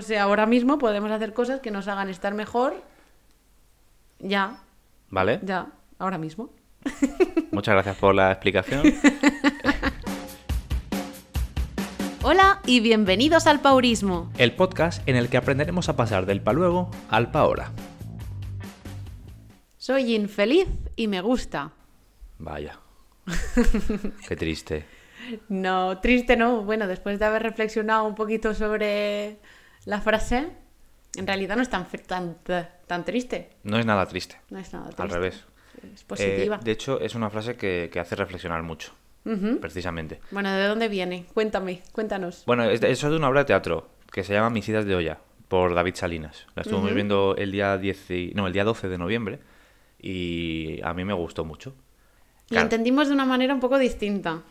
O sea, ahora mismo podemos hacer cosas que nos hagan estar mejor. Ya, ¿Vale? ya, ahora mismo. Muchas gracias por la explicación. Hola y bienvenidos al Paurismo. El podcast en el que aprenderemos a pasar del pa luego al pa ahora. Soy infeliz y me gusta. Vaya. Qué triste. No, triste no. Bueno, después de haber reflexionado un poquito sobre la frase, en realidad no es tan, tan, tan triste. No es nada triste. No es nada triste. Al revés. Es positiva. Eh, de hecho, es una frase que, que hace reflexionar mucho. Precisamente. Bueno, ¿de dónde viene? Cuéntame, cuéntanos. Bueno, eso es de una obra de teatro que se llama Mis idas de olla, por David Salinas. La estuvimos viendo el día 10 y- no, el día 12 de noviembre y a mí me gustó mucho. La Claro. entendimos de una manera un poco distinta.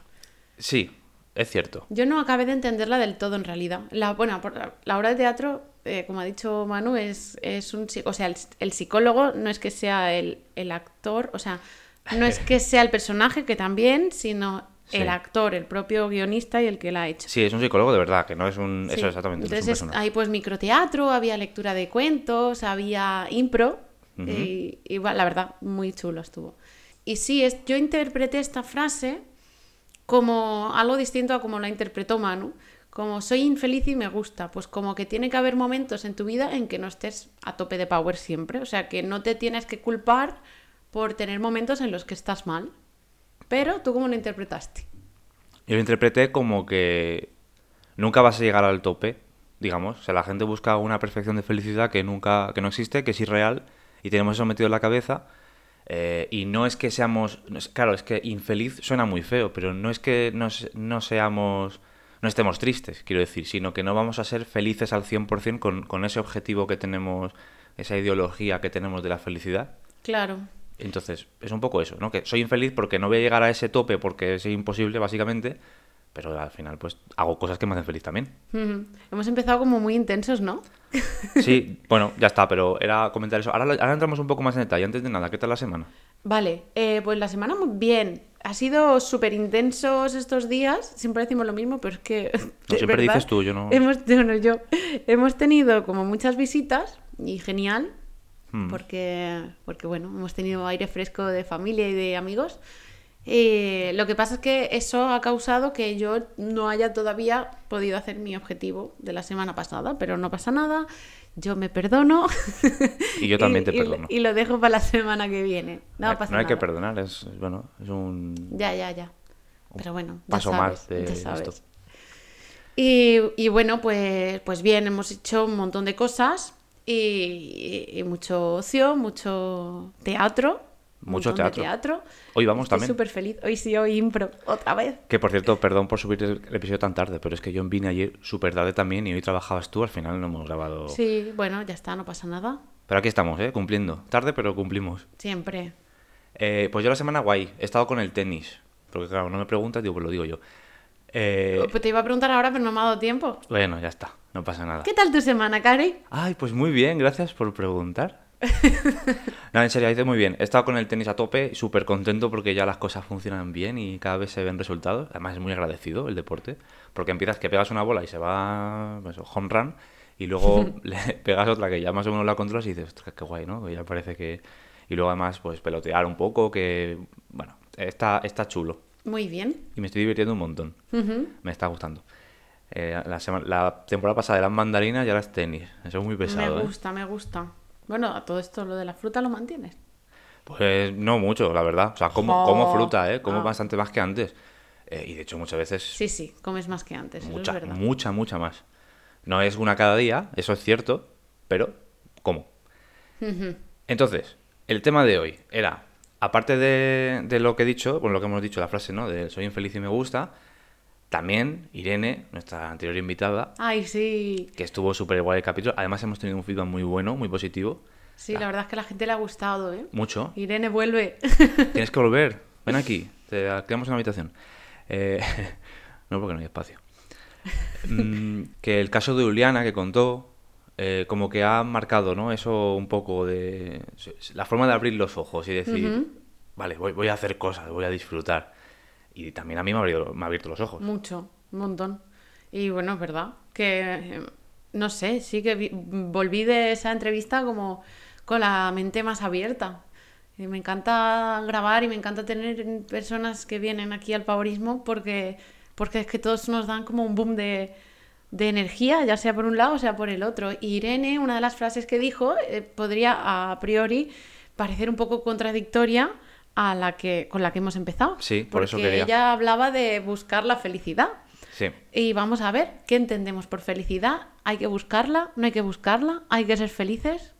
Sí, es cierto. Yo no acabé de entenderla del todo en realidad. La, bueno, la, la obra de teatro, eh, como ha dicho Manu, es, es un... O sea, el, el psicólogo no es que sea el, el actor, o sea, no es que sea el personaje, que también, sino Sí. el actor, el propio guionista y el que la ha hecho. Sí, es un psicólogo de verdad, que no es un... Sí. Eso exactamente. no es un Entonces hay pues microteatro, había lectura de cuentos, había impro y, y, bueno, la verdad muy chulo estuvo. Y sí, es, yo interpreté esta frase como algo distinto a como la interpretó Manu. Como soy infeliz y me gusta, pues como que tiene que haber momentos en tu vida en que no estés a tope de power siempre, o sea que no te tienes que culpar por tener momentos en los que estás mal. Pero tú cómo lo interpretaste? Yo lo interpreté como que nunca vas a llegar al tope, digamos. O sea, la gente busca una perfección de felicidad que nunca, que no existe, que es irreal, y tenemos eso metido en la cabeza. Eh, y no es que seamos, claro, es que infeliz suena muy feo, pero no es que no seamos, no estemos tristes, quiero decir, sino que no vamos a ser felices al 100% con, con ese objetivo que tenemos, esa ideología que tenemos de la felicidad. Claro, Entonces, es un poco eso, ¿no? Que soy infeliz porque no voy a llegar a ese tope porque es imposible, básicamente, pero al final, pues, hago cosas que me hacen feliz también. Hemos empezado como muy intensos, ¿no? Sí, bueno, ya está, pero era comentar eso. Ahora, ahora entramos un poco más en detalle. Antes de nada, ¿qué tal la semana? Vale, eh, pues la semana muy bien. Ha sido súper intensos estos días. Siempre decimos lo mismo, pero es que. de siempre verdad, dices tú, yo no- Hemos, yo no, yo. Hemos tenido como muchas visitas y genial. Hmm. Porque, porque, bueno, hemos tenido aire fresco de familia y de amigos. Eh, lo que pasa es que eso ha causado que yo no haya todavía podido hacer mi objetivo de la semana pasada, pero no pasa nada. Yo me perdono. Y yo también te perdono. Y lo dejo para la semana que viene. No, hay, pasa no hay nada. que perdonar, es, es, bueno, es un Ya, ya, ya. Pero bueno, ya paso sabes, más de ya sabes. esto. Y, y bueno, pues, pues bien, hemos hecho un montón de cosas y, y mucho ocio, mucho teatro. Mucho teatro. teatro. Hoy vamos Estoy también. súper feliz. Hoy sí, hoy impro, otra vez. Que por cierto, perdón por subir el, el episodio tan tarde, pero es que yo vine ayer súper tarde también y hoy trabajabas tú, al final no hemos grabado. Sí, bueno, ya está, no pasa nada. Pero aquí estamos, ¿eh? Cumpliendo. Tarde, pero cumplimos. Siempre. Eh, pues yo la semana guay, he estado con el tenis. Porque claro, no me preguntas, digo, pues lo digo yo. Eh, Pues te iba a preguntar ahora, pero no me ha dado tiempo. bueno, ya está, no pasa nada. ¿Qué tal tu semana, Cari? Ay, pues muy bien, gracias por preguntar. no, en serio, ha ido muy bien. He estado con el tenis a tope, súper contento porque ya las cosas funcionan bien y cada vez se ven resultados. Además es muy agradecido el deporte, porque empiezas que pegas una bola y se va pues, home run y luego le pegas otra que ya más o menos la controlas y dices, qué guay, ¿no? Que ya parece que... Y luego además, pues pelotear un poco, que... Bueno, está, está chulo Muy bien. y me estoy divirtiendo un montón. Ujú. Me está gustando. Eh, la, la temporada pasada eran mandarinas y ahora es tenis. Eso es muy pesado. me ¿eh? gusta, me gusta. Bueno, a todo esto, lo de la fruta lo mantienes. Pues no mucho, la verdad. O sea, como, como fruta, ¿eh? Como Ah. bastante más que antes. Eh, y de hecho muchas veces Sí, sí, comes más que antes, eso mucha, es verdad. mucha, mucha más. No es una cada día, eso es cierto, pero como. Entonces, el tema de hoy era, aparte de, de lo que he dicho, bueno, lo que hemos dicho, la frase, ¿no? De soy infeliz y me gusta, también Irene, nuestra anterior invitada, Ay, sí. que estuvo súper igual el capítulo. Además hemos tenido un feedback muy bueno, muy positivo. Sí, la verdad es que a la gente le ha gustado, ¿eh? Mucho. Irene vuelve. Tienes que volver. Ven aquí. Te quedamos en la habitación. Eh, no, porque no hay espacio. Mm, que el caso de Juliana que contó, eh, como que ha marcado, ¿no? Eso un poco de... La forma de abrir los ojos y decir, vale, voy, voy a hacer cosas, voy a disfrutar. Y también a mí me ha, abierto, me ha abierto los ojos. Mucho, un montón. Y bueno, es verdad que no sé, sí que vi- volví de esa entrevista como con la mente más abierta. Y me encanta grabar y me encanta tener personas que vienen aquí al pavorismo porque, porque es que todos nos dan como un boom de, de energía, ya sea por un lado o sea por el otro. Y Irene, una de las frases que dijo, eh, podría a priori parecer un poco contradictoria a la que, con la que hemos empezado. Sí, por eso porque quería. ella hablaba de buscar la felicidad. Sí. Y vamos a ver qué entendemos por felicidad. ¿Hay que buscarla? ¿No hay que buscarla? ¿Hay que ser felices?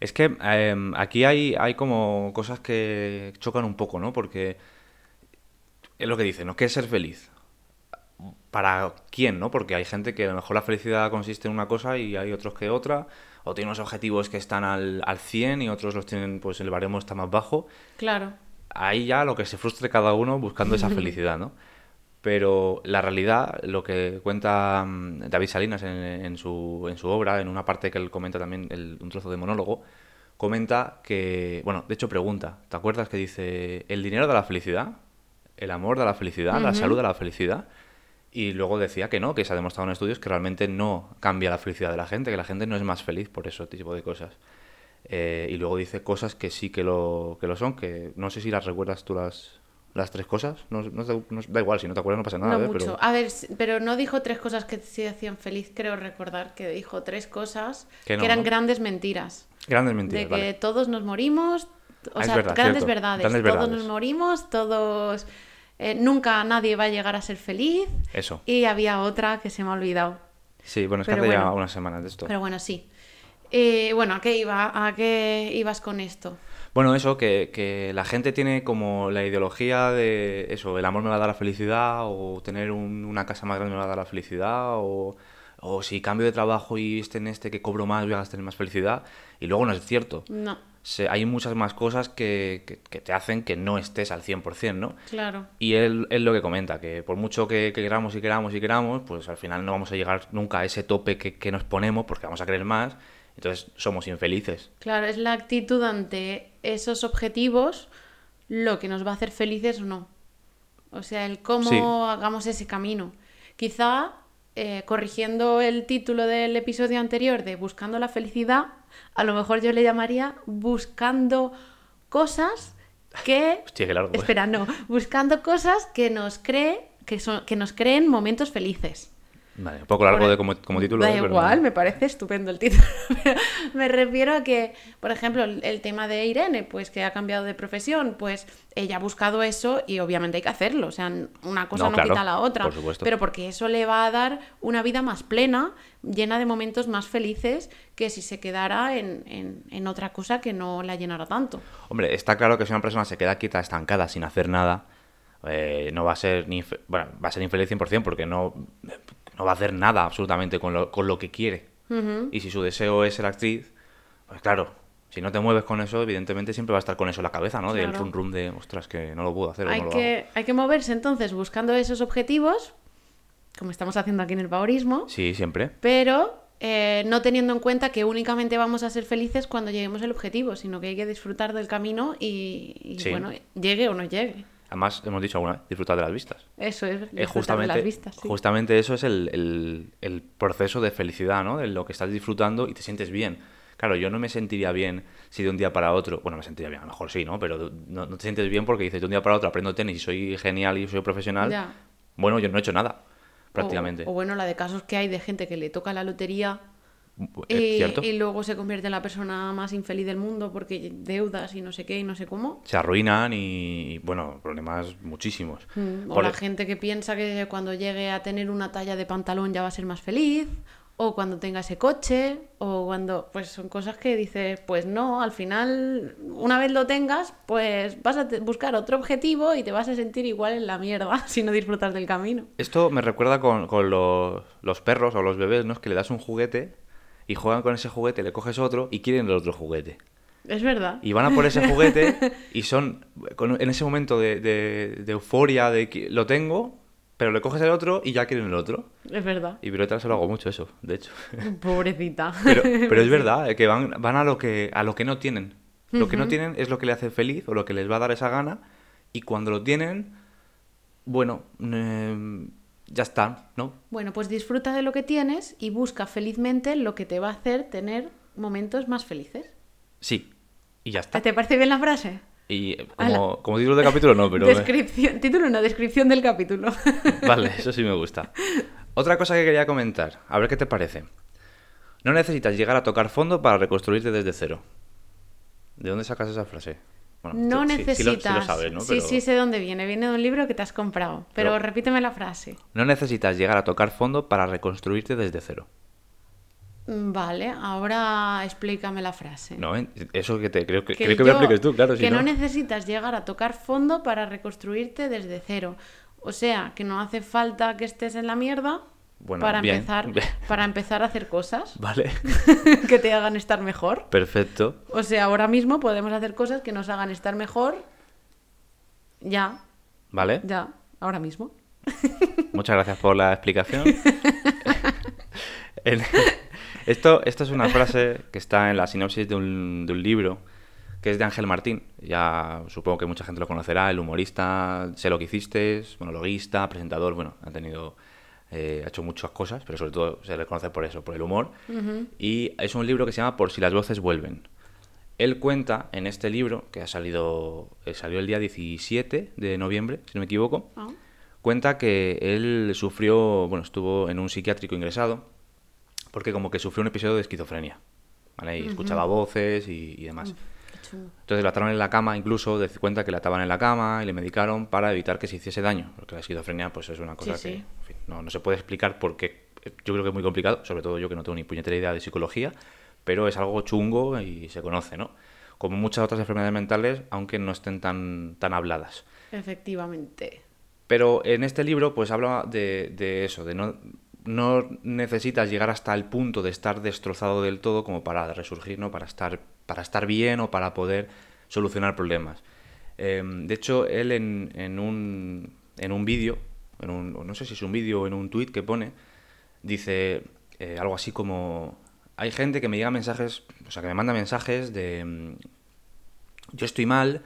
Es que em, aquí hay, hay como cosas que chocan un poco, ¿no? Porque es lo que dice, ¿no? ¿Qué es ser feliz? ¿Para quién, no? Porque hay gente que a lo mejor la felicidad consiste en una cosa y hay otros que otra, o tienen unos objetivos que están al, al 100 y otros los tienen, pues el baremo está más bajo. Claro. Ahí ya lo que se frustre cada uno buscando esa felicidad, ¿no? Pero la realidad, lo que cuenta mm, David Salinas en, en su, en su obra, en una parte que él comenta también, el- un trozo de monólogo, comenta que, bueno, de hecho pregunta, ¿te acuerdas que dice, el dinero da la felicidad? ¿El amor da la felicidad? ¿La salud da la felicidad? Y luego decía que no, que se ha demostrado en estudios que realmente no cambia la felicidad de la gente, que la gente no es más feliz por ese tipo de cosas. Eh, y luego dice cosas que sí que lo, que lo son, que no sé si las recuerdas tú las, las tres cosas. No, no te- no- da igual, si no te acuerdas no pasa nada. no ¿eh? mucho. Pero A ver, pero no dijo tres cosas que se hacían feliz, creo recordar que dijo tres cosas Que que, eran grandes mentiras. grandes mentiras, de que vale. todos nos morimos, o Ah, sea, verdad, grandes verdades. grandes todos verdades. nos morimos, todos... eh, nunca nadie va a llegar a ser feliz. Eso. Y había otra que se me ha olvidado. Sí, bueno, es que hace ya unas semanas de esto. Pero bueno, sí. Eh, bueno, ¿a qué iba? ¿A qué ibas con esto? Bueno, eso, que, que la gente tiene como la ideología de eso, el amor me va a dar la felicidad, o tener un- una casa más grande me va a dar la felicidad, o, o si cambio de trabajo y este en este que cobro más voy a tener más felicidad. Y luego no es cierto. No, Se- hay muchas más cosas que, que- que te hacen que no estés al 100%, ¿no? claro. Y él, él lo que comenta, que por mucho que, que queramos y queramos y queramos, pues al final no vamos a llegar nunca a ese tope que, que nos ponemos porque vamos a querer más, entonces somos infelices. Claro, es la actitud ante esos objetivos lo que nos va a hacer felices o no. O sea, el cómo Sí. hagamos ese camino. Quizá, eh, corrigiendo el título del episodio anterior de Buscando la felicidad, a lo mejor yo le llamaría Buscando cosas que... Hostia, qué largo. ¿eh? Espera, no. Buscando cosas que nos cree, que, son, que nos creen momentos felices. Vale, un poco largo Por- de como, como título. Da ¿eh? Pero igual, no. me parece estupendo el título. Pero me refiero a que, por ejemplo, el, el tema de Irene, pues que ha cambiado de profesión, pues ella ha buscado eso y obviamente hay que hacerlo. O sea, una cosa No, no, claro, quita la otra. por supuesto. Pero porque eso le va a dar una vida más plena, llena de momentos más felices que si se quedara en, en- en otra cosa que no la llenara tanto. Hombre, está claro que si una persona se queda quieta, estancada, sin hacer nada, eh, no va a ser ni bueno, va a ser infeliz 100% porque no, no va a hacer nada absolutamente con lo, con lo que quiere. Y si su deseo es ser actriz, pues claro, si no te mueves con eso, evidentemente siempre va a estar con eso en la cabeza, ¿no? Del rum rum de, ostras, que no lo puedo hacer o Hay lo que, hay que moverse entonces buscando esos objetivos, como estamos haciendo aquí en el Baurismo. hago. Sí, siempre. pero eh, no teniendo en cuenta que únicamente vamos a ser felices cuando lleguemos al objetivo, sino que hay que disfrutar del camino y, y, Sí. bueno, llegue o no llegue. Además, hemos dicho alguna vez, disfrutar de las vistas. Eso es, Eh, disfrutar de justamente, las vistas. sí. justamente eso es el, el- el proceso de felicidad, ¿no? De lo que estás disfrutando y te sientes bien. Claro, yo no me sentiría bien si de un día para otro, bueno, me sentiría bien, a lo mejor sí, ¿no? Pero no, no te sientes bien porque dices, de un día para otro aprendo tenis y soy genial y soy profesional. Ya. Bueno, yo no he hecho nada, O- prácticamente. O, bueno, la de casos que hay de gente que le toca la lotería Eh, y, ¿Cierto? y luego se convierte en la persona más infeliz del mundo porque deudas y no sé qué y no sé cómo. Se arruinan y, bueno, problemas muchísimos. Mm, O Por- la gente que piensa que cuando llegue a tener una talla de pantalón ya va a ser más feliz, o cuando tenga ese coche, o cuando, pues son cosas que dices, pues no, al final, una vez lo tengas, pues vas a buscar otro objetivo y te vas a sentir igual en la mierda si no disfrutas del camino. Esto me recuerda con, con los, los perros o los bebés, ¿no? Es que le das un juguete y juegan con ese juguete, le coges otro y quieren el otro juguete. Es verdad. Y van a por ese juguete y son en ese momento de, de- de euforia de que lo tengo, pero le coges el otro y ya quieren el otro. Es verdad. Y Violeta se lo hago mucho eso, de hecho. Pobrecita. Pero, pero es verdad, eh, que van, van a lo que a lo que no tienen. Lo que no tienen es lo que le hace feliz o lo que les va a dar esa gana. Y cuando lo tienen, bueno, eh, ya está, ¿no? Bueno, pues disfruta de lo que tienes y busca felizmente lo que te va a hacer tener momentos más felices. Sí, y ya está. ¿Te parece bien la frase? Y eh, como, como título de capítulo no, pero... Descripción, título no, descripción del capítulo. Vale, eso sí me gusta. Otra cosa que quería comentar, a ver qué te parece. No necesitas llegar a tocar fondo para reconstruirte desde cero. ¿De dónde sacas esa frase? Bueno, no tú- sí- sí lo- necesitas. Sí, lo sabes, ¿no? sí, Pero- sí, sé dónde viene. Viene de un libro que te has comprado. Pero, Pero- repíteme la frase. No necesitas llegar a tocar fondo para reconstruirte desde cero. Mm, Vale, ahora explícame la frase. No, eso que te creo que, Que creo que me yo- expliques tú, claro. que si no. no, necesitas llegar a tocar fondo para reconstruirte desde cero. O sea, que no hace falta que estés en la mierda Bueno, para, bien, empezar, para empezar a hacer cosas Vale, que te hagan estar mejor. perfecto. O sea, ahora mismo podemos hacer cosas que nos hagan estar mejor. Ya, Vale, ya, ahora mismo. muchas gracias por la explicación. Esto, esto es una frase que está en la sinopsis de un, de un libro que es de Ángel Martín. Ya supongo que mucha gente lo conocerá, el humorista, sé lo que hiciste, monologuista, presentador, bueno, ha tenido, eh, ha hecho muchas cosas, pero sobre todo se le conoce por eso, por el humor. Y es un libro que se llama Por si las voces vuelven. Él cuenta en este libro, que ha salido, eh, salió el día 17 de noviembre, si no me equivoco, Ah. cuenta que él sufrió, bueno, estuvo en un psiquiátrico ingresado, porque como que sufrió un episodio de esquizofrenia, ¿vale? Y escuchaba voces y, y demás. Qué chungo. Entonces lo ataron en la cama, incluso, de cuenta que le ataban en la cama y le medicaron para evitar que se hiciese daño, porque la esquizofrenia pues es una cosa Sí, que sí. No, no se puede explicar porque yo creo que es muy complicado, sobre todo yo que no tengo ni puñetera idea de psicología, pero es algo chungo y se conoce, ¿no? Como muchas otras enfermedades mentales, aunque no estén tan, tan habladas. Efectivamente. Pero en este libro, pues habla de, de eso, de no, no necesitas llegar hasta el punto de estar destrozado del todo como para resurgir, ¿no? Para estar, para estar bien o para poder solucionar problemas. Eh, de hecho, él en, en un, en un vídeo, en un, o no sé si es un vídeo o en un tuit que pone, dice eh, algo así como, hay gente que me llega mensajes, o sea, que me manda mensajes de, mm, yo estoy mal,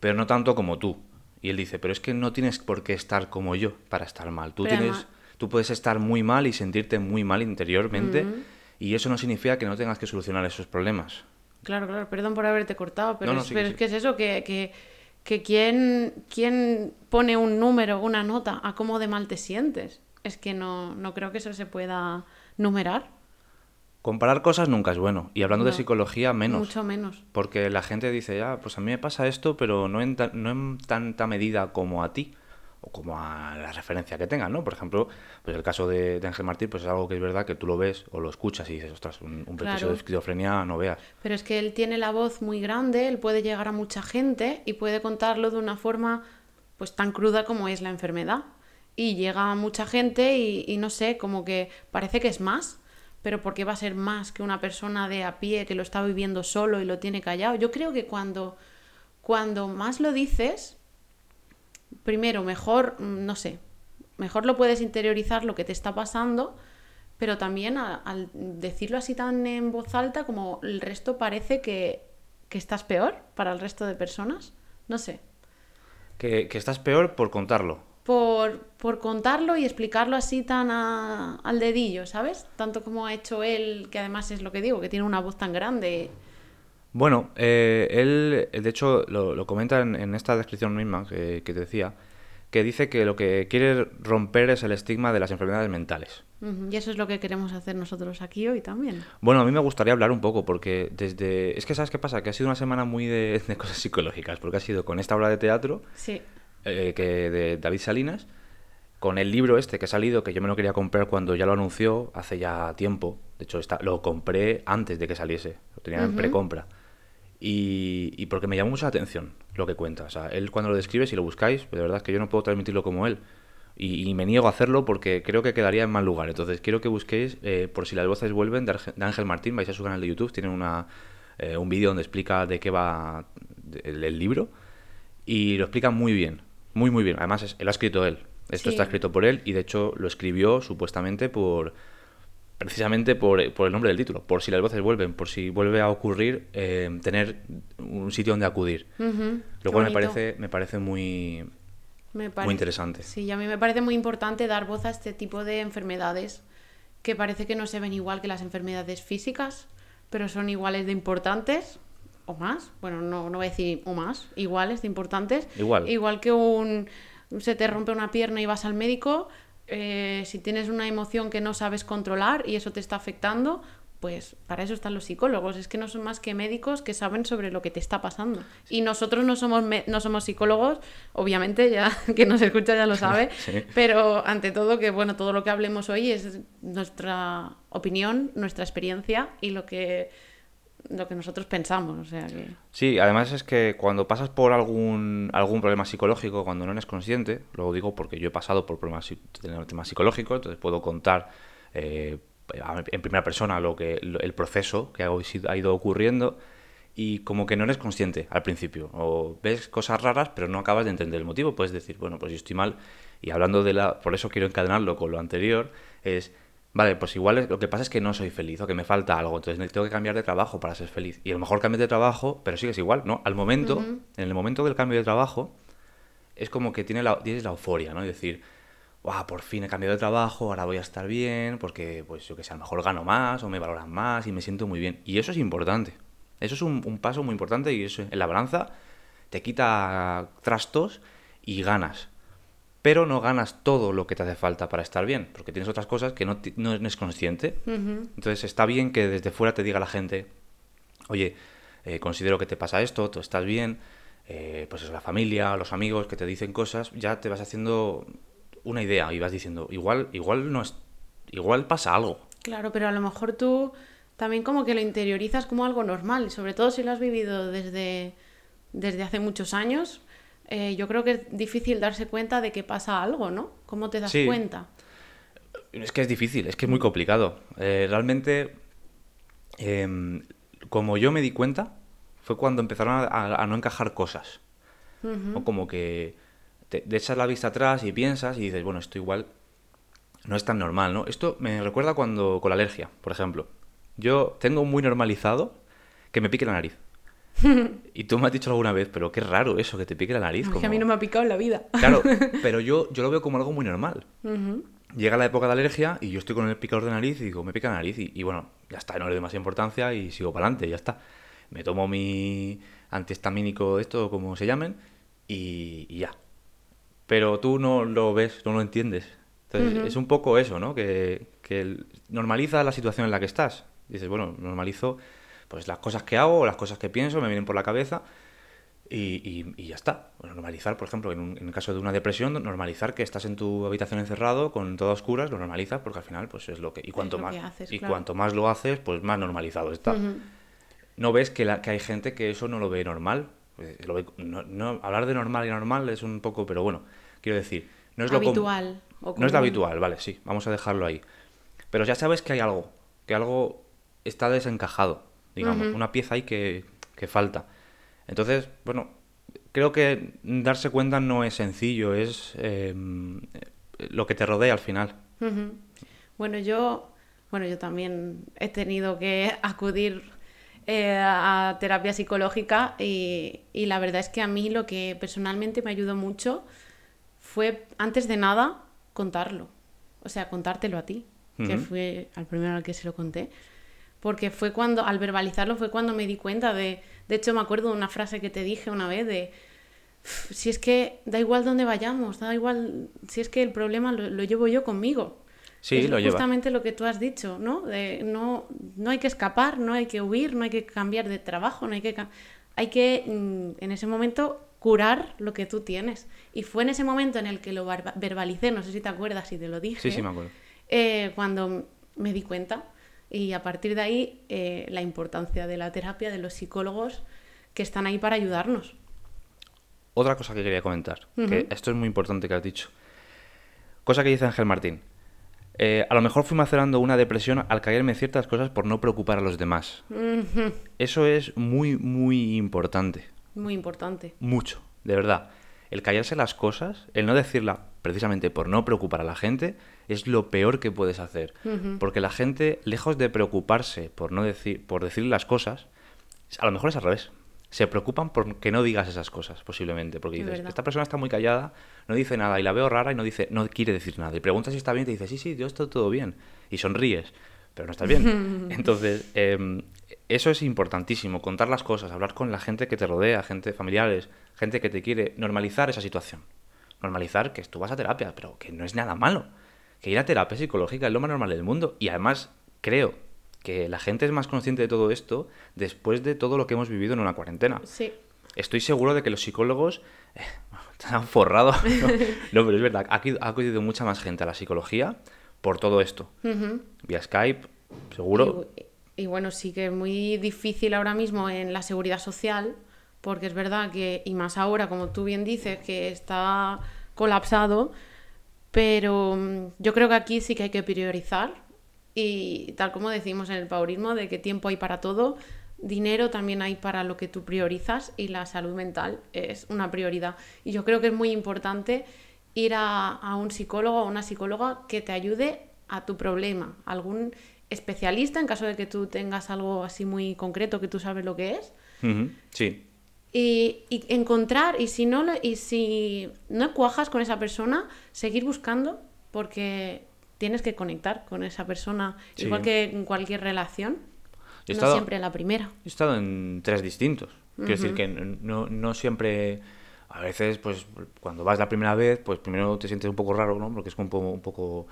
pero no tanto como tú. Y él dice, pero es que no tienes por qué estar como yo para estar mal. Tú, Pero tienes, tú puedes estar muy mal y sentirte muy mal interiormente, y eso no significa que no tengas que solucionar esos problemas. Claro, claro, perdón por haberte cortado, pero, No, no, es, sí, pero sí. es que es eso, que, que, que quién, quién pone un número, una nota a cómo de mal te sientes. Es que no, no creo que eso se pueda numerar, Comparar cosas nunca es bueno, y hablando de psicología, menos. mucho menos. Porque la gente dice, ya, pues a mí me pasa esto, pero no en, ta- no en tanta medida como a ti, o como a la referencia que tengan, ¿no? Por ejemplo, pues el caso de, de Ángel Martín, pues es algo que es verdad que tú lo ves o lo escuchas y dices, ostras, un, un Claro. de esquizofrenia no veas. Pero es que él tiene la voz muy grande, él puede llegar a mucha gente y puede contarlo de una forma pues tan cruda como es la enfermedad. Y llega a mucha gente y, y no sé, como que parece que es más, pero ¿por qué va a ser más que una persona de a pie que lo está viviendo solo y lo tiene callado? Yo creo que cuando, cuando más lo dices, primero, mejor, mm, no sé, mejor lo puedes interiorizar lo que te está pasando, pero también a- al decirlo así tan en voz alta, como el resto parece que, que estás peor para el resto de personas. No sé. Que, que estás peor por contarlo. Por, por contarlo y explicarlo así tan a- al dedillo, ¿sabes? Tanto como ha hecho él, que además es lo que digo, que tiene una voz tan grande. Bueno, eh, él, de hecho, lo, lo comenta en, en esta descripción misma que, que te decía, que dice que lo que quiere romper es el estigma de las enfermedades mentales. Y eso es lo que queremos hacer nosotros aquí hoy también. Bueno, a mí me gustaría hablar un poco porque desde... Es que ¿sabes qué pasa? Que ha sido una semana muy de, de cosas psicológicas, porque ha sido con esta obra de teatro Sí. eh, que de David Salinas, con el libro este que ha salido, que yo me lo quería comprar cuando ya lo anunció hace ya tiempo. De hecho, está, lo compré antes de que saliese, lo tenía en precompra. Y, y porque me llamó mucho la atención lo que cuenta. O sea, él cuando lo describe, si lo buscáis, de verdad es que yo no puedo transmitirlo como él. Y, y me niego a hacerlo porque creo que quedaría en mal lugar. Entonces quiero que busquéis, eh, por si las voces vuelven, de Arge- de Ángel Martín, vais a su canal de YouTube, tiene una, eh, un vídeo donde explica de qué va el, el libro. Y lo explica muy bien, muy muy bien. Además, es- él ha escrito él. Esto Sí. está escrito por él y de hecho lo escribió supuestamente por precisamente por, por el nombre del título, por si las voces vuelven, por si vuelve a ocurrir eh, tener un sitio donde acudir. Lo cual me parece, me parece muy, Me muy interesante. Sí, y a mí me parece muy importante dar voz a este tipo de enfermedades que parece que no se ven igual que las enfermedades físicas, pero son iguales de importantes o más. Bueno, no, no voy a decir o más, iguales de importantes. Igual. Igual que un se te rompe una pierna y vas al médico, eh, si tienes una emoción que no sabes controlar y eso te está afectando, pues para eso están los psicólogos. Es que no son más que médicos que saben sobre lo que te está pasando. Y nosotros no somos, no somos psicólogos, obviamente, ya que nos escucha ya lo sabe, Sí. pero ante todo que bueno, todo lo que hablemos hoy es nuestra opinión, nuestra experiencia y lo que lo que nosotros pensamos, o sea que Sí, además es que cuando pasas por algún, algún problema psicológico, cuando no eres consciente, lo digo porque yo he pasado por problemas, temas psicológicos, entonces puedo contar eh, en primera persona lo que el proceso que ha ido ocurriendo y como que no eres consciente al principio, o ves cosas raras pero no acabas de entender el motivo, puedes decir, bueno, pues yo estoy mal y hablando de la, por eso quiero encadenarlo con lo anterior, es Vale, pues igual es- lo que pasa es que no soy feliz o que me falta algo, entonces tengo que cambiar de trabajo para ser feliz. Y a lo mejor cambias de trabajo, pero sigues igual, ¿no? Al momento, en el momento del cambio de trabajo, es como que tiene la, tienes la euforia, ¿no? Y decir, ¡guau! Por fin he cambiado de trabajo, ahora voy a estar bien, porque, pues yo que sé, a lo mejor gano más o me valoran más y me siento muy bien. Y eso es importante. Eso es un, un paso muy importante y eso en la balanza te quita trastos y ganas. Pero no ganas todo lo que te hace falta para estar bien, porque tienes otras cosas que no, no eres consciente. Entonces está bien que desde fuera te diga la gente, oye, eh, considero que te pasa esto, tú estás bien, eh, pues es la familia, los amigos que te dicen cosas, ya te vas haciendo una idea y vas diciendo, igual, igual no es, igual pasa algo. Claro, pero a lo mejor tú también como que lo interiorizas como algo normal, y sobre todo si lo has vivido desde, desde hace muchos años. Eh, yo creo que es difícil darse cuenta de que pasa algo, ¿no? ¿Cómo te das Sí. cuenta? Es que es difícil, es que es muy complicado. Eh, realmente, em, como yo me di cuenta, fue cuando empezaron a, a- a no encajar cosas. O como que te, te echas la vista atrás y piensas y dices, bueno, esto igual no es tan normal, ¿no? Esto me recuerda cuando con la alergia, por ejemplo. Yo tengo muy normalizado que me pique la nariz. Y tú me has dicho alguna vez, pero qué raro eso, que te pique la nariz. Es que a como- mí no me ha picado en la vida. Claro, pero yo, yo lo veo como algo muy normal. Llega la época de alergia y yo estoy con el picador de nariz y digo, me pica la nariz y, y bueno, ya está, no le doy demasiada importancia y sigo para adelante, ya está. Me tomo mi antihistamínico, esto como se llamen, y, y ya. Pero tú no lo ves, no lo entiendes. Entonces, es un poco eso, ¿no? Que, que normaliza la situación en la que estás. Dices, bueno, normalizo pues las cosas que hago, las cosas que pienso, me vienen por la cabeza y, y- y ya está. Normalizar, por ejemplo, en, un- en el caso de una depresión, normalizar que estás en tu habitación encerrado con todo a oscuras, lo normalizas porque al final pues es lo que... Y cuanto, más, haces, y claro. cuanto más lo haces, pues más normalizado está. No ves que, la- que hay gente que eso no lo ve normal. Eh, lo ve- no- no- hablar de normal y normal es un poco, pero bueno, quiero decir, no es lo Habitual o no es lo habitual, vale, sí, vamos a dejarlo ahí. Pero ya sabes que hay algo, que algo está desencajado, digamos, una pieza ahí que, que falta. Entonces, bueno, creo que darse cuenta no es sencillo, es eh, lo que te rodea al final. Bueno, yo, bueno, yo también he tenido que acudir eh, a terapia psicológica y, y la verdad es que a mí lo que personalmente me ayudó mucho fue, antes de nada, contarlo. O sea, contártelo a ti, que fue al primero al que se lo conté. Porque fue cuando, al verbalizarlo, fue cuando me di cuenta de... De hecho, me acuerdo de una frase que te dije una vez de... Si es que da igual dónde vayamos, da igual... Si es que el problema lo, lo llevo yo conmigo. Sí, es lo lleva. justamente lo que tú has dicho, ¿no? De no, no hay que escapar, no hay que huir, no hay que cambiar de trabajo, no hay que... Hay que, mm, en ese momento, curar lo que tú tienes. Y fue en ese momento en el que lo verba- verbalicé, no sé si te acuerdas y te lo dije. Sí, sí, me acuerdo. eh, cuando me di cuenta. Y a partir de ahí, eh, la importancia de la terapia, de los psicólogos que están ahí para ayudarnos. Otra cosa que quería comentar, que esto es muy importante que has dicho. Cosa que dice Ángel Martín. Eh, a lo mejor fui macerando una depresión al caerme ciertas cosas por no preocupar a los demás. Eso es muy, muy importante. Muy importante. Mucho, de verdad. El callarse las cosas, el no decirla precisamente por no preocupar a la gente, es lo peor que puedes hacer. Porque la gente, lejos de preocuparse por no decir, por decir las cosas, a lo mejor es al revés. se preocupan por que no digas esas cosas, posiblemente. Porque Es dices, esta persona está muy callada, no dice nada y la veo rara y no dice, no quiere decir nada. Y preguntas si está bien y te dice, sí, sí, yo estoy todo bien. Y sonríes, pero no estás bien. Entonces, eh, eso es importantísimo, contar las cosas, hablar con la gente que te rodea, gente familiares, gente que te quiere, normalizar esa situación. Normalizar que tú vas a terapia, pero que no es nada malo. Que ir a terapia psicológica es lo más normal del mundo. Y además, creo que la gente es más consciente de todo esto después de todo lo que hemos vivido en una cuarentena. Sí. Estoy seguro de que los psicólogos eh, se han forrado. No, no, pero es verdad, ha acu- ha acudido mucha más gente a la psicología por todo esto. Ujú. Vía Skype, seguro. Y, y bueno, sí que es muy difícil ahora mismo en la seguridad social, porque es verdad que, y más ahora, como tú bien dices, que está colapsado, pero mm, yo creo que aquí sí que hay que priorizar y tal como decimos en el paurismo, de que tiempo hay para todo, dinero también hay para lo que tú priorizas y la salud mental es una prioridad. Y yo creo que es muy importante ir a, un psicólogo o una psicóloga que te ayude a tu problema, algún especialista en caso de que tú tengas algo así muy concreto que tú sabes lo que es. Sí, Y, y encontrar, y si no lo- y si no cuajas con esa persona, seguir buscando, porque tienes que conectar con esa persona, Sí. igual que en cualquier relación. Yo no estado- siempre la primera. He estado en tres distintos. Quiero decir que no, no siempre. A veces, pues, cuando vas la primera vez, pues primero te sientes un poco raro, ¿no? Porque es como un poco. Un poco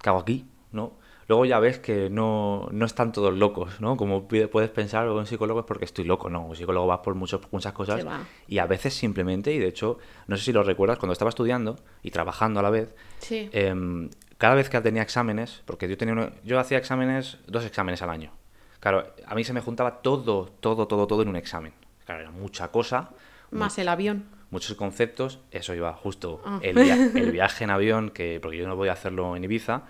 ¿Qué hago aquí? ¿No? Luego ya ves que no, no están todos locos, ¿no? Como puedes pensar, o un psicólogo es porque estoy loco, ¿no? Un psicólogo vas por muchos, muchas cosas. Va. Y a veces simplemente, y de hecho, no sé si lo recuerdas, cuando estaba estudiando y trabajando a la vez, Sí. Em, cada vez que tenía exámenes, porque yo tenía uno- yo hacía exámenes, dos exámenes al año. Claro, a mí se me juntaba todo, todo, todo, todo en un examen. Claro, era mucha cosa, Más el avión. muchos conceptos, eso iba justo Ah. el, via- el viaje en avión, que porque yo no voy a hacerlo en Ibiza,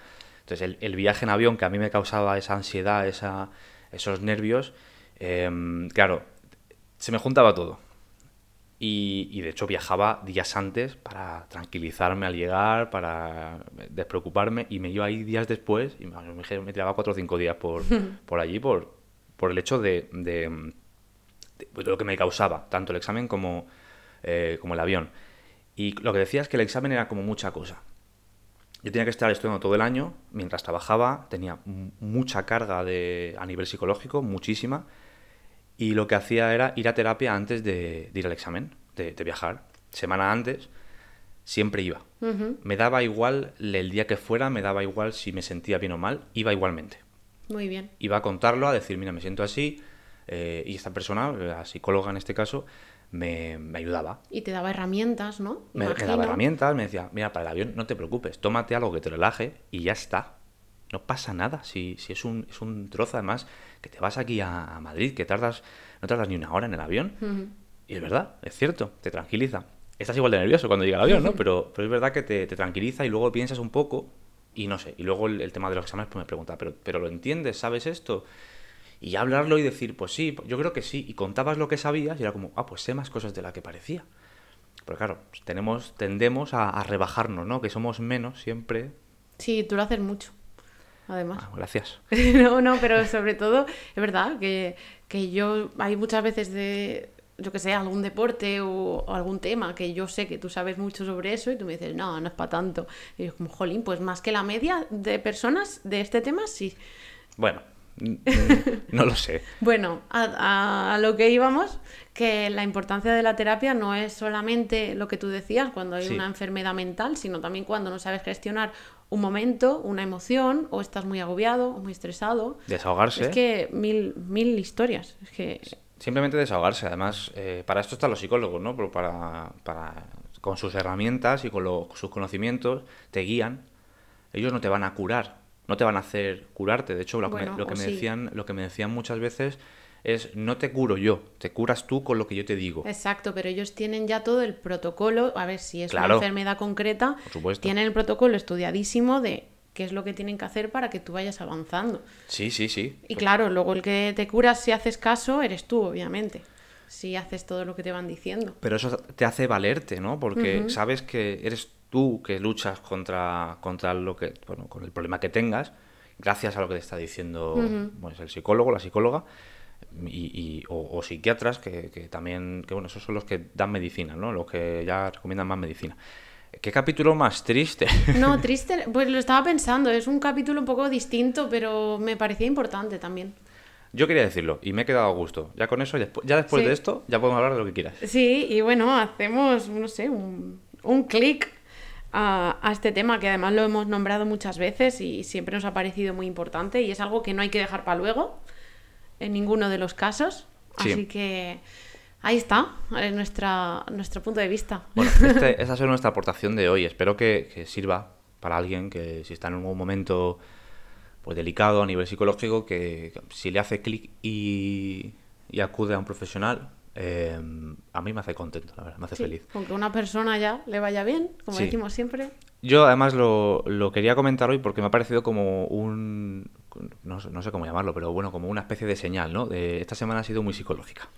entonces el, el viaje en avión que a mí me causaba esa ansiedad, esa, esos nervios, em, claro, se me juntaba todo. Y, y de hecho viajaba días antes para tranquilizarme al llegar, para despreocuparme, y me iba ahí días después, y me, me, me tiraba cuatro o cinco días por, por allí por, por el hecho de, de, de- de lo que me causaba, tanto el examen como, eh, como el avión. Y lo que decía es que el examen era como mucha cosa. Yo tenía que estar estudiando todo el año, mientras trabajaba, tenía mucha carga de, a nivel psicológico, muchísima, y lo que hacía era ir a terapia antes de, de ir al examen, de, de viajar. Semana antes, siempre iba. Me daba igual el día que fuera, me daba igual si me sentía bien o mal, iba igualmente. Muy bien. Iba a contarlo, a decir, mira, me siento así, eh, y esta persona, la psicóloga en este caso, me, me ayudaba. Y te daba herramientas, ¿no? Me, me daba herramientas, me decía, mira, para el avión no te preocupes, tómate algo que te relaje y ya está. No pasa nada, si, si es, un, es un trozo además, que te vas aquí a, a Madrid, que tardas, no tardas ni una hora en el avión. Y es verdad, es cierto, te tranquiliza. Estás igual de nervioso cuando llega el avión, ¿no? Pero, pero es verdad que te, te tranquiliza y luego piensas un poco y no sé. Y luego el, el tema de los exámenes pues me pregunta, ¿pero, ¿pero lo entiendes? ¿Sabes esto? Y hablarlo y decir, pues sí, yo creo que sí. Y contabas lo que sabías y era como, ah, pues sé más cosas de la que parecía. Pero claro, tenemos, tendemos a, a rebajarnos, ¿no? Que somos menos siempre. Sí, tú lo haces mucho. Además. Ah, gracias. No, no, pero sobre todo, es verdad que, que yo, hay muchas veces de, yo que sé, algún deporte o, o algún tema que yo sé que tú sabes mucho sobre eso y tú me dices, no, no es para tanto. Y yo como, jolín, pues más que la media de personas de este tema, sí. Bueno, no lo sé. Bueno, a, lo que íbamos, que la importancia de la terapia no es solamente lo que tú decías cuando hay Sí. una enfermedad mental, sino también cuando no sabes gestionar un momento, una emoción, o estás muy agobiado o muy estresado. Desahogarse. Es que mil, mil historias. Es que Simplemente desahogarse. Además, eh, para esto están los psicólogos, ¿no? Pero para, para, con sus herramientas y con lo- sus conocimientos te guían. Ellos no te van a curar, no te van a hacer curarte. De hecho, lo, que me- Bueno, lo que o me sí. decían, lo que me decían muchas veces es no te curo yo, te curas tú con lo que yo te digo. Exacto, pero ellos tienen ya todo el protocolo, a ver si es Claro. una enfermedad concreta, tienen el protocolo estudiadísimo de qué es lo que tienen que hacer para que tú vayas avanzando. Sí, sí, sí. Y claro, luego el que te curas si haces caso eres tú, obviamente. Si haces todo lo que te van diciendo. Pero eso te hace valerte, ¿no? Porque sabes que eres tú que luchas contra, contra lo que, bueno, con el problema que tengas, gracias a lo que te está diciendo pues, el psicólogo, la psicóloga. y, o, psiquiatras que, que, también, que bueno, esos son los que dan medicina, ¿no? Los que ya recomiendan más medicina. ¿Qué capítulo más triste? No, triste, pues lo estaba pensando, es un capítulo un poco distinto, pero me parecía importante también. Yo quería decirlo y me he quedado a gusto. Ya con eso, ya después de esto, ya podemos hablar de lo que quieras. Sí, y bueno, hacemos, no sé, un, un clic a, este tema que además lo hemos nombrado muchas veces y siempre nos ha parecido muy importante y es algo que no hay que dejar para luego en ninguno de los casos. Así que ahí está, en nuestra, nuestro punto de vista. Bueno, este, esa es nuestra aportación de hoy. Espero que, sirva para alguien que si está en un momento pues delicado a nivel psicológico, que, si le hace clic y, y, acude a un profesional, eh, a mí me hace contento, la verdad, me hace feliz. Con que una persona ya le vaya bien, como decimos siempre. Yo además lo, lo, quería comentar hoy porque me ha parecido como un, no, no, sé cómo llamarlo, pero bueno, como una especie de señal, ¿no? De, esta semana ha sido muy psicológica.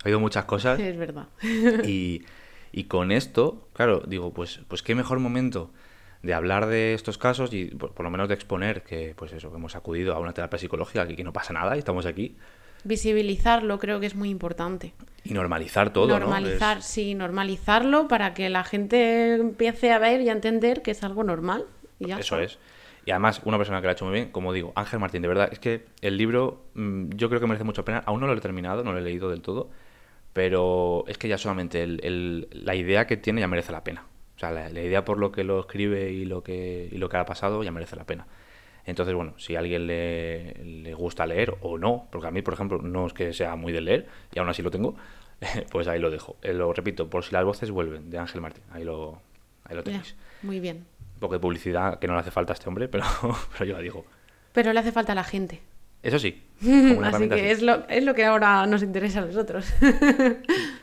Ha habido muchas cosas. Es verdad. Y, y con esto, claro, digo, pues, pues qué mejor momento de hablar de estos casos y por, lo menos de exponer que, pues eso, que hemos acudido a una terapia psicológica y que no pasa nada y estamos aquí. Visibilizarlo creo que es muy importante. Y normalizar todo, normalizar, sí, normalizarlo para que la gente empiece a ver y a entender que es algo normal. Y ya Eso es. Y además, una persona que lo ha hecho muy bien, como digo, Ángel Martín, de verdad, es que el libro mm, yo creo que merece mucha pena. Aún no lo he terminado, no lo he leído del todo, pero es que ya solamente la idea que tiene ya merece la pena. O sea, la, idea por lo que lo escribe y lo que, y lo que ha pasado ya merece la pena. Entonces, bueno, si a alguien le, le, gusta leer o no, porque a mí, por ejemplo, no es que sea muy de leer, y aún así lo tengo, pues ahí lo dejo. Eh, lo repito, por si las voces vuelven, de Ángel Martín. Ahí lo, ahí lo tenéis. muy bien poco de publicidad que no le hace falta a este hombre, pero, pero yo la digo. Pero le hace falta a la gente. Eso sí. así que es lo, es lo que ahora nos interesa a nosotros.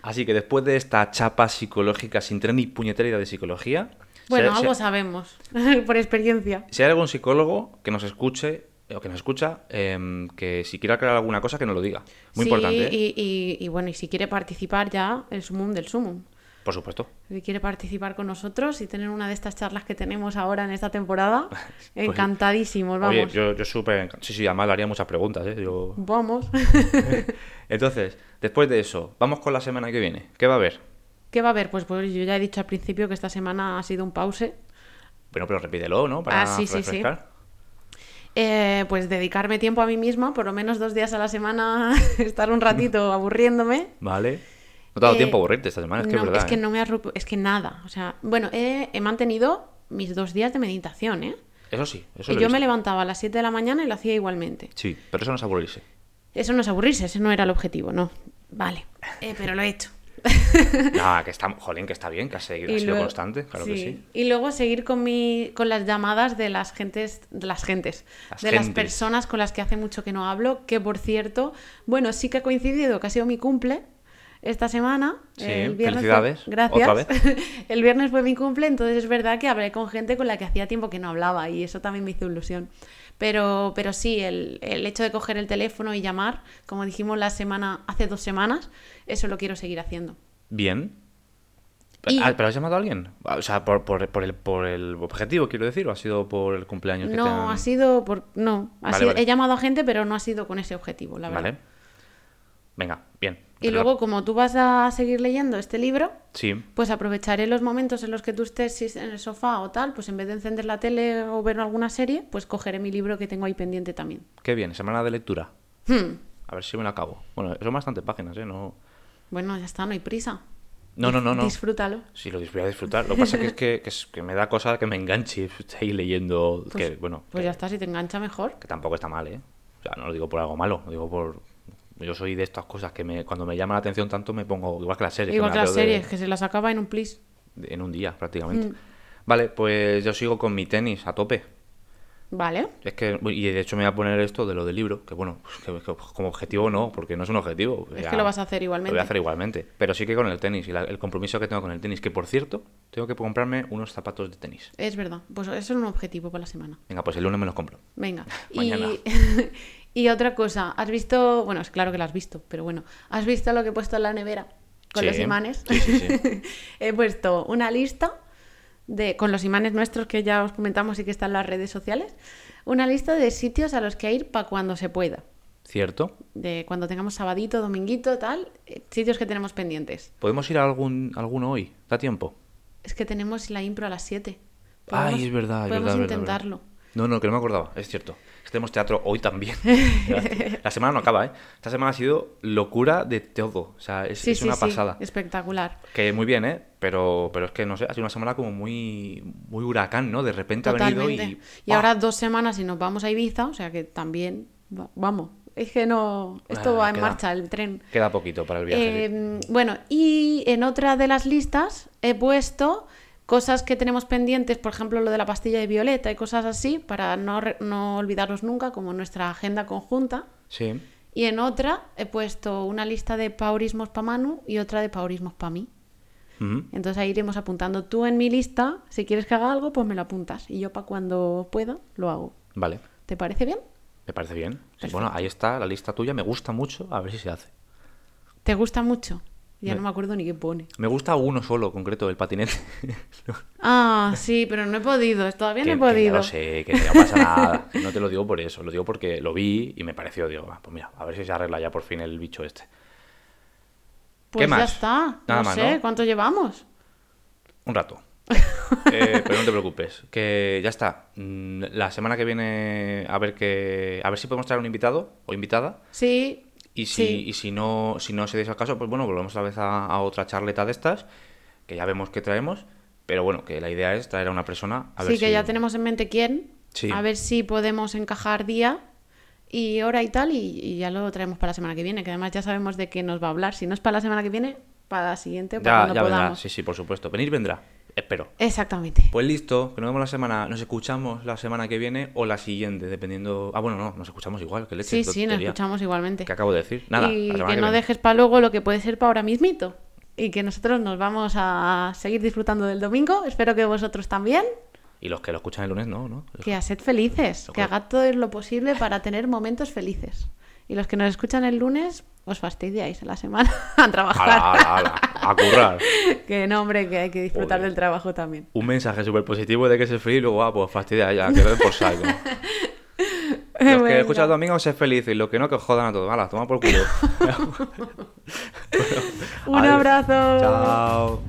así que después de esta chapa psicológica sin tener ni puñetera idea de psicología... Bueno, algo sabemos, por experiencia. Si hay algún psicólogo que nos escuche o que nos escucha, em, que si quiere aclarar alguna cosa, que nos lo diga. Muy importante. ¿eh? Y, y, y, bueno, y si quiere participar ya, el sumum del sumum. Por supuesto. Si quiere participar con nosotros y tener una de estas charlas que tenemos ahora en esta temporada, pues, encantadísimos, vamos. Oye, yo, yo súper... Sí, sí, además le haría muchas preguntas, ¿eh? Vamos. Entonces, después de eso, vamos con la semana que viene. ¿Qué va a haber? ¿Qué va a haber? Pues, pues yo ya he dicho al principio que esta semana ha sido un pause. Bueno, pero repítelo, ¿no? Para ah, sí, sí, sí. Eh, pues dedicarme tiempo a mí misma, por lo menos dos días a la semana, estar un ratito aburriéndome. Vale no te ha dado tiempo a eh, aburrirte esta semana, es que es verdad. Es que ¿eh? no me es que nada. O sea, bueno, he, mantenido mis dos días de meditación, ¿eh? Eso sí, eso Y yo me levantaba a las 7 de la mañana y lo hacía igualmente. Sí, pero eso no es aburrirse. Eso no es aburrirse, ese no era el objetivo, no. Vale, eh, pero lo he hecho. que está, jolín, que está bien, que has, seguido, sido constante, claro que sí. Y luego seguir con mi, con las llamadas de las gentes, de las gentes, de las personas con las que hace mucho que no hablo, que por cierto, bueno, sí que ha coincidido que ha sido mi cumple, esta semana. el viernes felicidades. gracias. Otra vez. el viernes fue mi cumple, entonces es verdad que hablé con gente con la que hacía tiempo que no hablaba y eso también me hizo ilusión. Pero, pero sí, el, el hecho de coger el teléfono y llamar, como dijimos la semana, hace dos semanas, eso lo quiero seguir haciendo. Bien. Ah, ¿Pero has llamado a alguien? O sea, por, por, por, el, por el objetivo, quiero decir, o ha sido por el cumpleaños que No, ha sido por. No, he llamado a gente, pero no ha sido con ese objetivo, la verdad. Vale. Venga, bien. Y luego, como tú vas a seguir leyendo este libro, sí. pues aprovecharé los momentos en los que tú estés en el sofá o tal, pues en vez de encender la tele o ver alguna serie, pues cogeré mi libro que tengo ahí pendiente también. Qué bien, semana de lectura. Hmm. A ver si me lo acabo. Bueno, son bastantes páginas, ¿eh? No... Bueno, ya está, no hay prisa. No, no, no, no. Disfrútalo. Sí, lo voy a disfrutar. Lo que pasa es que, es que, me da cosa que me enganche ahí leyendo. Pues, que, bueno, pues ya está, si te engancha mejor. Que tampoco está mal, ¿eh? O sea, no lo digo por algo malo, lo digo por, yo soy de estas cosas que me, cuando me llama la atención tanto me pongo, igual que las series. Igual que, las series, que se las acaba en un plis. En un día, prácticamente. Mm. Vale, pues yo sigo con mi tenis a tope. Vale. Es que, y de hecho me voy a poner esto de lo del libro, que bueno, como objetivo no, porque no es un objetivo. Es que lo vas a hacer igualmente. Lo voy a hacer igualmente. Pero sí que con el tenis y el compromiso que tengo con el tenis, que por cierto, tengo que comprarme unos zapatos de tenis. Es verdad, pues eso es un objetivo para la semana. Venga, pues el lunes me los compro. Venga. Mañana. Y otra cosa, ¿has visto? Bueno, es claro que lo has visto, pero bueno, ¿has visto lo que he puesto en la nevera con los imanes? Sí, sí, sí. he puesto una lista de, con los imanes nuestros que ya os comentamos y que están en las redes sociales, una lista de sitios a los que ir para cuando se pueda. Cierto. De cuando tengamos sabadito, dominguito, tal, eh, sitios que tenemos pendientes. ¿Podemos ir a algún, alguno hoy? ¿Da tiempo? Es que tenemos la impro a las 7. Ay, es verdad, es podemos verdad, es verdad, intentarlo. No, no, que no me acordaba, es cierto. Tenemos teatro hoy también. la semana no acaba, ¿eh? Esta semana ha sido locura de todo. O sea, es, Sí, es sí, una sí, pasada. espectacular. Que muy bien, ¿eh? Pero, pero es que, no sé, ha sido una semana como muy, muy huracán, ¿no? De repente ha venido y... Y, ahora dos semanas y nos vamos a Ibiza, o sea que también, va- vamos, es que no, esto Ah, va en queda- marcha, el tren. Queda poquito para el viaje. sí. Eh, bueno, y en otra de las listas he puesto cosas que tenemos pendientes, por ejemplo, lo de la pastilla de violeta y cosas así, para no, no olvidarlos nunca, como nuestra agenda conjunta. Sí. Y en otra he puesto una lista de paurismos para Manu y otra de paurismos para mí. Entonces ahí iremos apuntando tú en mi lista. Si quieres que haga algo, pues me lo apuntas. Y yo para cuando pueda, lo hago. Vale, ¿Te parece bien? me parece bien. Sí, bueno, ahí está la lista tuya, me gusta mucho, a ver si se hace. ¿Te gusta mucho? Ya Me- no me acuerdo ni qué pone. Me gusta uno solo, concreto, el patinete. Ah, sí, pero no he podido. Todavía que, no he que ya podido. lo sé, que no pasa nada. No te lo digo por eso, lo digo porque lo vi y me pareció, digo, ah, pues mira, a ver si se arregla ya por fin el bicho este. Pues ya más? está. Nada no más, sé, ¿no? ¿cuánto llevamos? Un rato. Eh, pero no te preocupes, que ya está. Mm, La semana que viene a ver que a ver si podemos traer un invitado o invitada Sí. Y si Sí. y si no si no se dice el caso, pues bueno, volvemos otra vez a, a otra charleta de estas que ya vemos que traemos, pero bueno, que la idea es traer a una persona a ver sí, que si- ya tenemos en mente quién. Sí. A ver si podemos encajar día y hora y tal. Y, y ya lo traemos para la semana que viene. Que además ya sabemos de qué nos va a hablar. Si no es para la semana que viene, para la siguiente para ya, cuando ya vendrá, sí, sí, por supuesto. Venir vendrá, espero. Exactamente. Pues listo, que nos vemos la semana, nos escuchamos la semana que viene o la siguiente, dependiendo. Ah, bueno, no, nos escuchamos igual, que leche. Sí, sí, nos escuchamos igualmente. ¿Qué acabo de decir? Nada, y la que, no viene. dejes para luego lo que puede ser para ahora mismito. Y que nosotros nos vamos a seguir disfrutando del domingo. Espero que vosotros también. Y los que lo escuchan el lunes, no, ¿no? Que a sed felices. Que acuerdo. haga todo lo posible para tener momentos felices. Y los que nos escuchan el lunes, os fastidiáis en la semana a trabajar. Ala, ala, ala, a currar. que no, hombre, que hay que disfrutar Joder. del trabajo también. Un mensaje súper positivo de que se feliz y luego, ah, pues fastidia ya, que den por saco. Los que escuchan domingo, sé felices y los que no, que os jodan a todos. Hala, toma por culo. Un Adiós. abrazo. Chao.